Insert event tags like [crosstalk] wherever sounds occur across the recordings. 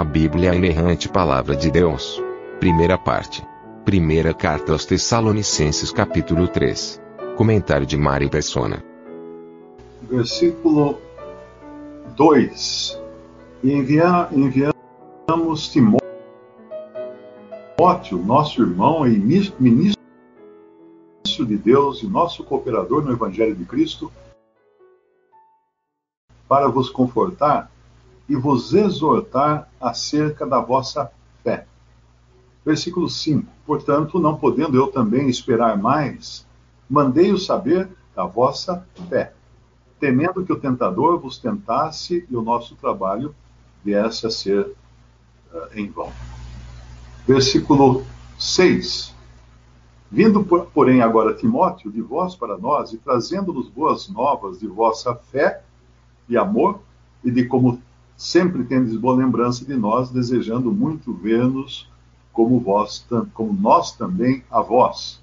A Bíblia é a inerrante palavra de Deus. Primeira parte. Primeira carta aos Tessalonicenses capítulo 3. Comentário de Mari Persona. versículo 2. E envia, enviamos Timóteo, nosso irmão e ministro de Deus e nosso cooperador no Evangelho de Cristo, para vos confortar e vos exortar acerca da vossa fé. Versículo 5. Portanto, não podendo eu também esperar mais, mandei-o saber da vossa fé temendo que o tentador vos tentasse e o nosso trabalho viesse a ser uh, em vão. Versículo 6. Vindo, porém, agora Timóteo de vós para nós e trazendo-nos boas novas de vossa fé e amor, e de como sempre tendes boa lembrança de nós, desejando muito ver-nos como vós, como nós também a vós.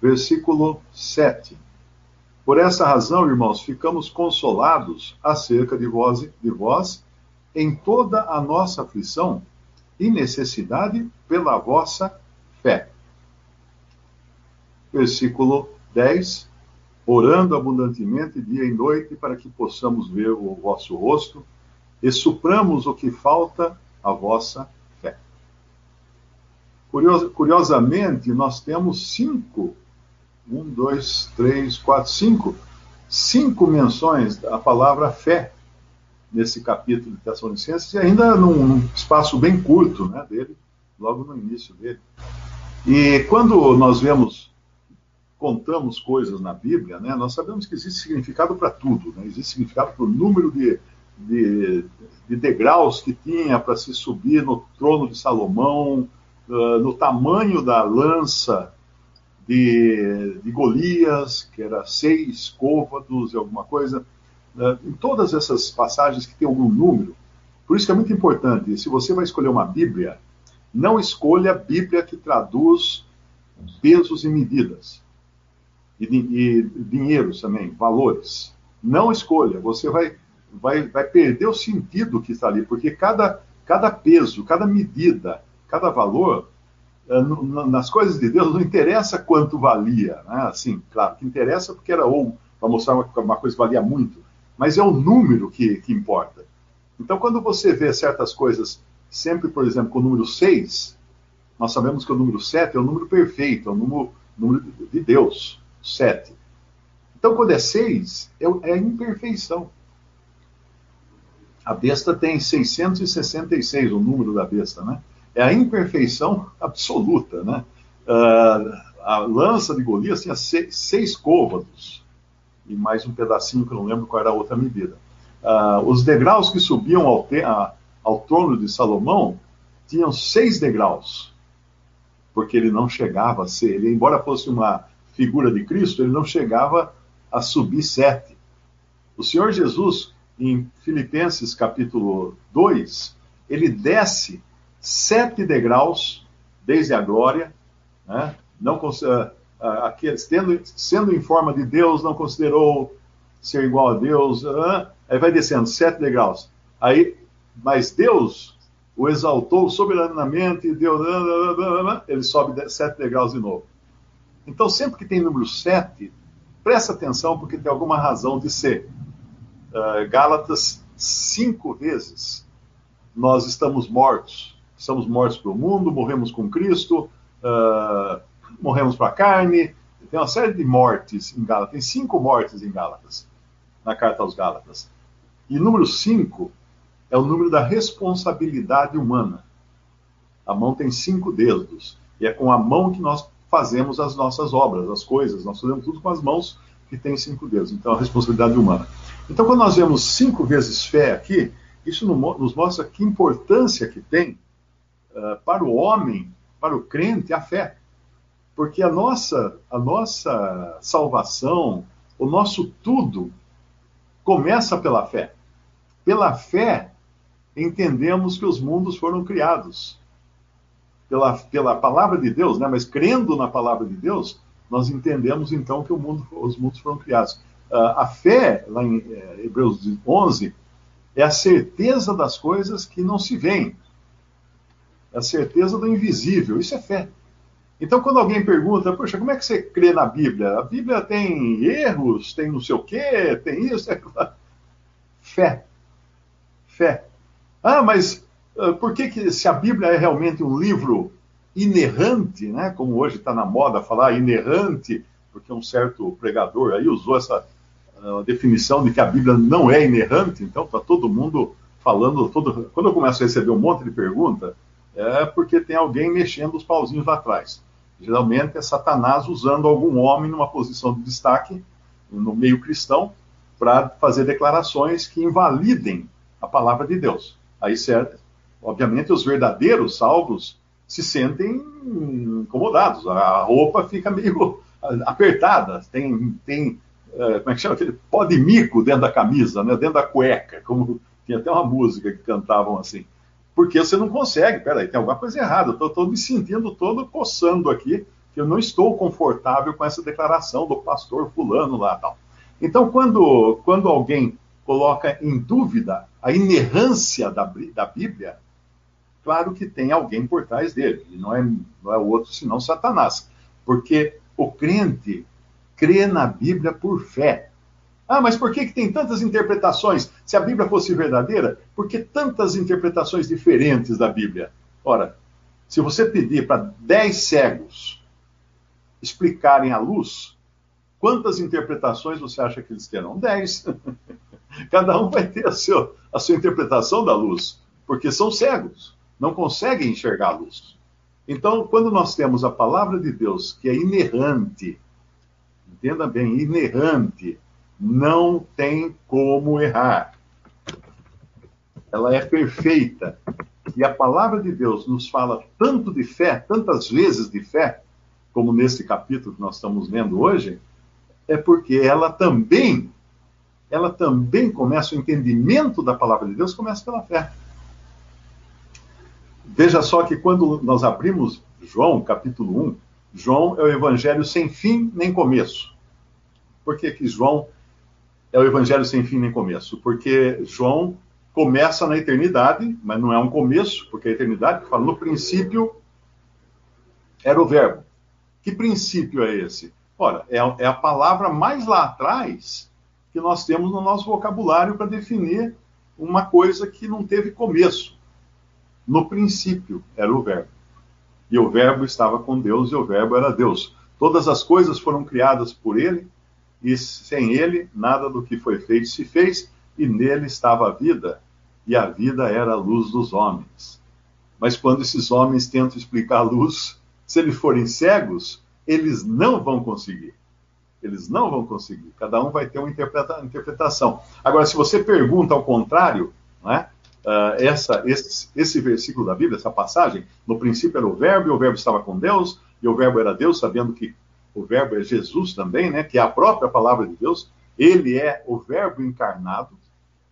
Versículo 7 por essa razão, irmãos, ficamos consolados acerca de vós, de vós em toda a nossa aflição e necessidade pela vossa fé. Versículo 10. Orando abundantemente dia e noite para que possamos ver o vosso rosto e supramos o que falta à vossa fé. Curiosamente, nós temos cinco um, dois, três, quatro, cinco, cinco menções da palavra fé nesse capítulo de Tessalonicenses, e ainda num espaço bem curto né, dele, logo no início dele. E quando nós vemos, contamos coisas na Bíblia, né, nós sabemos que existe significado para tudo, né, existe significado para o número de, de, de degraus que tinha para se subir no trono de Salomão, uh, no tamanho da lança de, de Golias, que era seis côvados e alguma coisa. Né? Em todas essas passagens que tem algum número. Por isso que é muito importante, se você vai escolher uma Bíblia, não escolha a Bíblia que traduz pesos e medidas. E, e dinheiros também, valores. Não escolha, você vai, vai, vai perder o sentido que está ali, porque cada, cada peso, cada medida, cada valor eh, nas coisas de Deus não interessa quanto valia, né? assim, claro, que interessa porque era ou para mostrar uma, uma, coisa que valia muito, mas é o número que, que importa. Então, quando você vê certas coisas, sempre, por exemplo, com o número 6, nós sabemos que o número 7 é o número perfeito, é o número, número de Deus, 7. Então, quando é 6, é, é a imperfeição. A besta tem 666, o número da besta, né? é a imperfeição absoluta. Né? Uh, a lança de Golias tinha seis, seis côvados, e mais um pedacinho que eu não lembro qual era a outra medida. Uh, os degraus que subiam ao, te, a, ao trono de Salomão tinham seis degraus, porque ele não chegava a ser, ele, embora fosse uma figura de Cristo, ele não chegava a subir sete. O Senhor Jesus, em Filipenses capítulo 2, ele desce sete degraus desde a glória, né? não, uh, aqueles, tendo, sendo em forma de Deus, não considerou ser igual a Deus, uh, aí vai descendo sete degraus. Aí, mas Deus o exaltou soberanamente, Deus, ele sobe sete degraus de novo. Então, sempre que tem número sete, presta atenção porque tem alguma razão de ser. Uh, Gálatas, cinco vezes nós estamos mortos estamos mortos para o mundo, morremos com Cristo, uh, morremos para a carne. Tem uma série de mortes em Gálatas, tem cinco mortes em Gálatas, na carta aos Gálatas. E número cinco é o número da responsabilidade humana. A mão tem cinco dedos, e é com a mão que nós fazemos as nossas obras, as coisas, nós fazemos tudo com as mãos, que tem cinco dedos. Então, a responsabilidade humana. Então, quando nós vemos cinco vezes fé aqui, isso nos mostra que importância que tem uh, para o homem, para o crente, a fé. Porque a nossa, a nossa salvação, o nosso tudo, começa pela fé. Pela fé, entendemos que os mundos foram criados. Pela, pela palavra de Deus, né? mas crendo na palavra de Deus, nós entendemos então que mundo, os mundos foram criados. Uh, a fé, lá em uh, Hebreus 11, é a certeza das coisas que não se veem. É a certeza do invisível. Isso é fé. Então, quando alguém pergunta, poxa, como é que você crê na Bíblia? A Bíblia tem erros, tem não sei o quê, tem isso, [laughs] é... Fé. Fé. Ah, mas uh, por que, que se a Bíblia é realmente um livro inerrante, né? Como hoje está na moda falar inerrante, porque um certo pregador aí usou essa uh, definição de que a Bíblia não é inerrante, então está todo mundo falando, todo... quando eu começo a receber um monte de pergunta, é porque tem alguém mexendo os pauzinhos lá atrás. Geralmente é Satanás usando algum homem numa posição de destaque no meio cristão para fazer declarações que invalidem a palavra de Deus. Aí, certo, obviamente, os verdadeiros salvos se sentem incomodados, a roupa fica meio [laughs] apertada, tem, tem é, como é que chama aquele pó de mico dentro da camisa, né, dentro da cueca, como tinha até uma música que cantavam assim porque você não consegue. Peraí, tem alguma coisa errada. Eu estou me sentindo todo coçando aqui, que eu não estou confortável com essa declaração do pastor fulano lá tal. Então, quando, quando alguém coloca em dúvida a inerrância da, da Bíblia, claro que tem alguém por trás dele, e não é, não é outro senão Satanás. Porque o crente crê na Bíblia por fé. Ah, mas por que, que tem tantas interpretações? Se a Bíblia fosse verdadeira, por que tantas interpretações diferentes da Bíblia? Ora, se você pedir para dez cegos explicarem a luz, quantas interpretações você acha que eles terão? Dez. [laughs] Cada um vai ter a, seu, a sua interpretação da luz, porque são cegos, não conseguem enxergar a luz. Então, quando nós temos a palavra de Deus, que é inerrante, entenda bem, inerrante, não tem como errar. Ela é perfeita. E a palavra de Deus nos fala tanto de fé, tantas vezes de fé, como nesse capítulo que nós estamos lendo hoje, é porque ela também, ela também começa o entendimento da palavra de Deus começa pela fé. Veja só que quando nós abrimos João, capítulo 1, João é o evangelho sem fim nem começo. Por que, que João é o evangelho sem fim nem começo, porque João começa na eternidade, mas não é um começo, porque a eternidade fala no princípio era o verbo. Que princípio é esse? Ora, é, é a palavra mais lá atrás que nós temos no nosso vocabulário para definir uma coisa que não teve começo. No princípio era o verbo. E o verbo estava com Deus e o verbo era Deus. Todas as coisas foram criadas por ele e sem ele nada do que foi feito se fez, e nele estava a vida, e a vida era a luz dos homens. Mas quando esses homens tentam explicar a luz, se eles forem cegos, eles não vão conseguir. Eles não vão conseguir. Cada um vai ter uma interpreta interpretação. Agora, se você pergunta ao contrário, né, uh, essa, esse, esse versículo da Bíblia, essa passagem, no princípio era o Verbo, e o Verbo estava com Deus, e o Verbo era Deus, sabendo que o verbo é Jesus também, né, que é a própria palavra de Deus, ele é o verbo encarnado,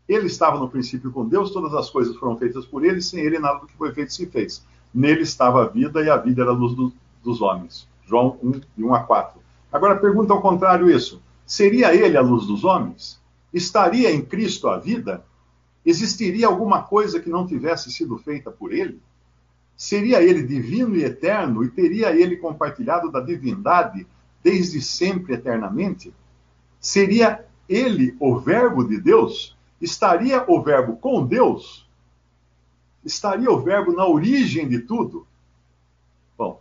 ele estava no princípio com Deus, todas as coisas foram feitas por ele, sem ele nada do que foi feito se fez. Nele estava a vida e a vida era a luz do, dos homens. João 1, de 1 a 4. Agora pergunta ao contrário isso. Seria ele a luz dos homens? Estaria em Cristo a vida? Existiria alguma coisa que não tivesse sido feita por ele? Seria ele divino e eterno e teria ele compartilhado da divindade desde sempre eternamente? Seria ele o Verbo de Deus? Estaria o Verbo com Deus? Estaria o Verbo na origem de tudo? Bom,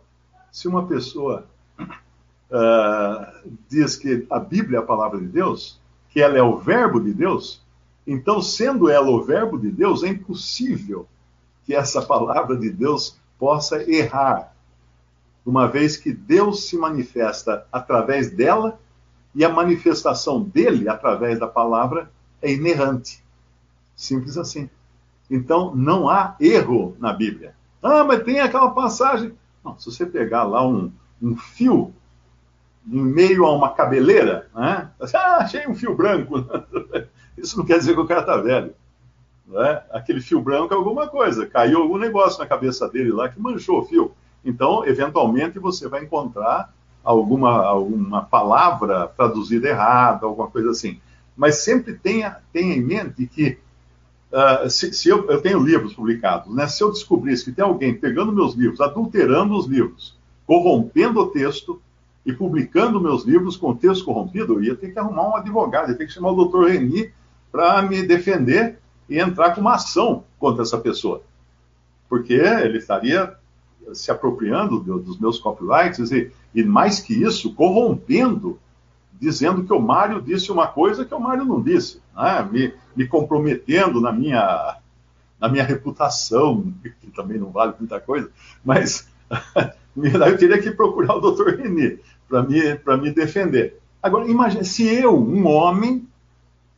se uma pessoa uh, diz que a Bíblia é a palavra de Deus, que ela é o Verbo de Deus, então, sendo ela o Verbo de Deus, é impossível que essa palavra de Deus possa errar, uma vez que Deus se manifesta através dela e a manifestação dele através da palavra é inerrante. Simples assim. Então, não há erro na Bíblia. Ah, mas tem aquela passagem. Não, se você pegar lá um, um fio em meio a uma cabeleira, né? [laughs] Ah, achei um fio branco. [laughs] Isso não quer dizer que o cara está velho. Né? Aquele fio branco é alguma coisa, caiu algum negócio na cabeça dele lá que manchou o fio. Então, eventualmente, você vai encontrar alguma, alguma palavra traduzida errada, alguma coisa assim. Mas sempre tenha, tenha em mente que Uh, se, se eu, eu, tenho livros publicados, né? Se eu descobrisse que tem alguém pegando meus livros, adulterando os livros, corrompendo o texto e publicando meus livros com texto corrompido, eu ia ter que arrumar um advogado, ia ter que chamar o doutor Reni para me defender e entrar com uma ação contra essa pessoa. Porque ele estaria se apropriando dos meus copyrights e, e mais que isso, corrompendo dizendo que o Mário disse uma coisa que o Mário não disse, né? me, me, comprometendo na minha, na minha reputação, [laughs] que também não vale muita coisa, mas [laughs] eu teria que procurar o doutor René para me, me defender. Agora, imagine se eu, um homem,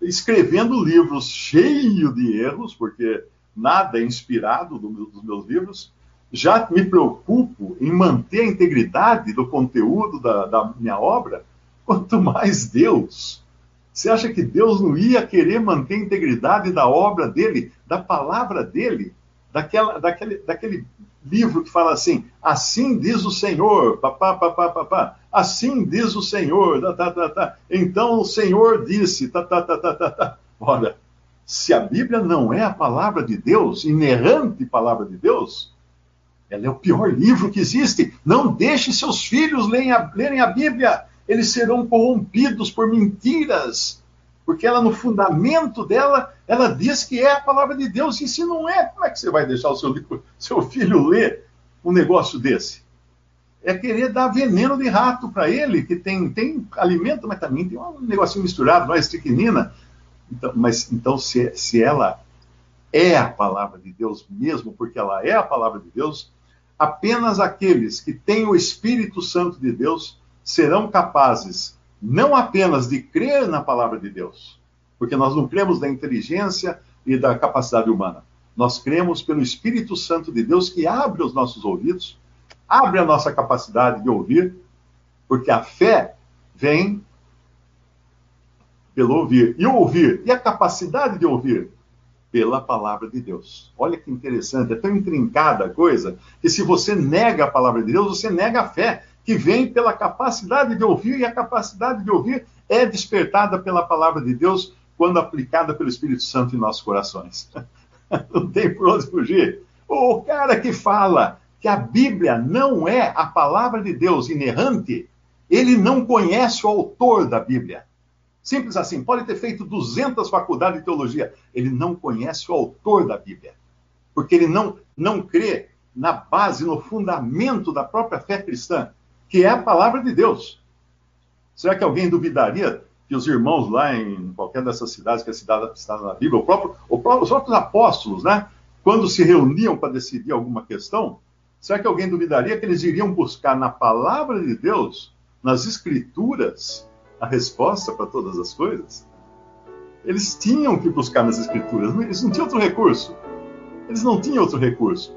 escrevendo livros cheios de erros, porque nada é inspirado do, dos meus livros, já me preocupo em manter a integridade do conteúdo da, da minha obra, quanto mais Deus. Você acha que Deus não ia querer manter a integridade da obra dele, da palavra dele, daquela, daquele, daquele livro que fala assim: assim diz o Senhor, papá, papá, papá, assim diz o Senhor, tá, tá, tá, tá. então o Senhor disse, tá, tá, tá, tá, tá, tá. Olha, se a Bíblia não é a palavra de Deus, inerrante palavra de Deus, ela é o pior livro que existe. Não deixe seus filhos lerem a, lerem a Bíblia eles serão corrompidos por mentiras, porque ela, no fundamento dela, ela diz que é a palavra de Deus, e se não é, como é que você vai deixar o seu, [laughs] seu filho ler um negócio desse? É querer dar veneno de rato para ele, que tem, tem alimento, mas também tem um negocinho misturado, não é estricnina. Então, mas então, se, se ela é a palavra de Deus mesmo, porque ela é a palavra de Deus, apenas aqueles que têm o Espírito Santo de Deus serão capazes não apenas de crer na palavra de Deus, porque nós não cremos da inteligência e da capacidade humana. Nós cremos pelo Espírito Santo de Deus que abre os nossos ouvidos, abre a nossa capacidade de ouvir, porque a fé vem pelo ouvir. E o ouvir, e a capacidade de ouvir? Pela palavra de Deus. Olha que interessante, é tão intrincada a coisa, que se você nega a palavra de Deus, você nega a fé que vem pela capacidade de ouvir, e a capacidade de ouvir é despertada pela palavra de Deus quando aplicada pelo Espírito Santo em nossos corações. [laughs] Não tem por onde fugir. O cara que fala que a Bíblia não é a palavra de Deus inerrante, ele não conhece o autor da Bíblia. Simples assim, pode ter feito 200 faculdades de teologia, ele não conhece o autor da Bíblia. Porque ele não, não crê na base, no fundamento da própria fé cristã, que é a palavra de Deus. Será que alguém duvidaria que os irmãos lá em qualquer dessas cidades que é cidade está na Bíblia, o próprio, o próprio, os próprios apóstolos, né, quando se reuniam para decidir alguma questão, será que alguém duvidaria que eles iriam buscar na palavra de Deus, nas escrituras, a resposta para todas as coisas? Eles tinham que buscar nas escrituras, eles não tinham outro recurso. Eles não tinham outro recurso.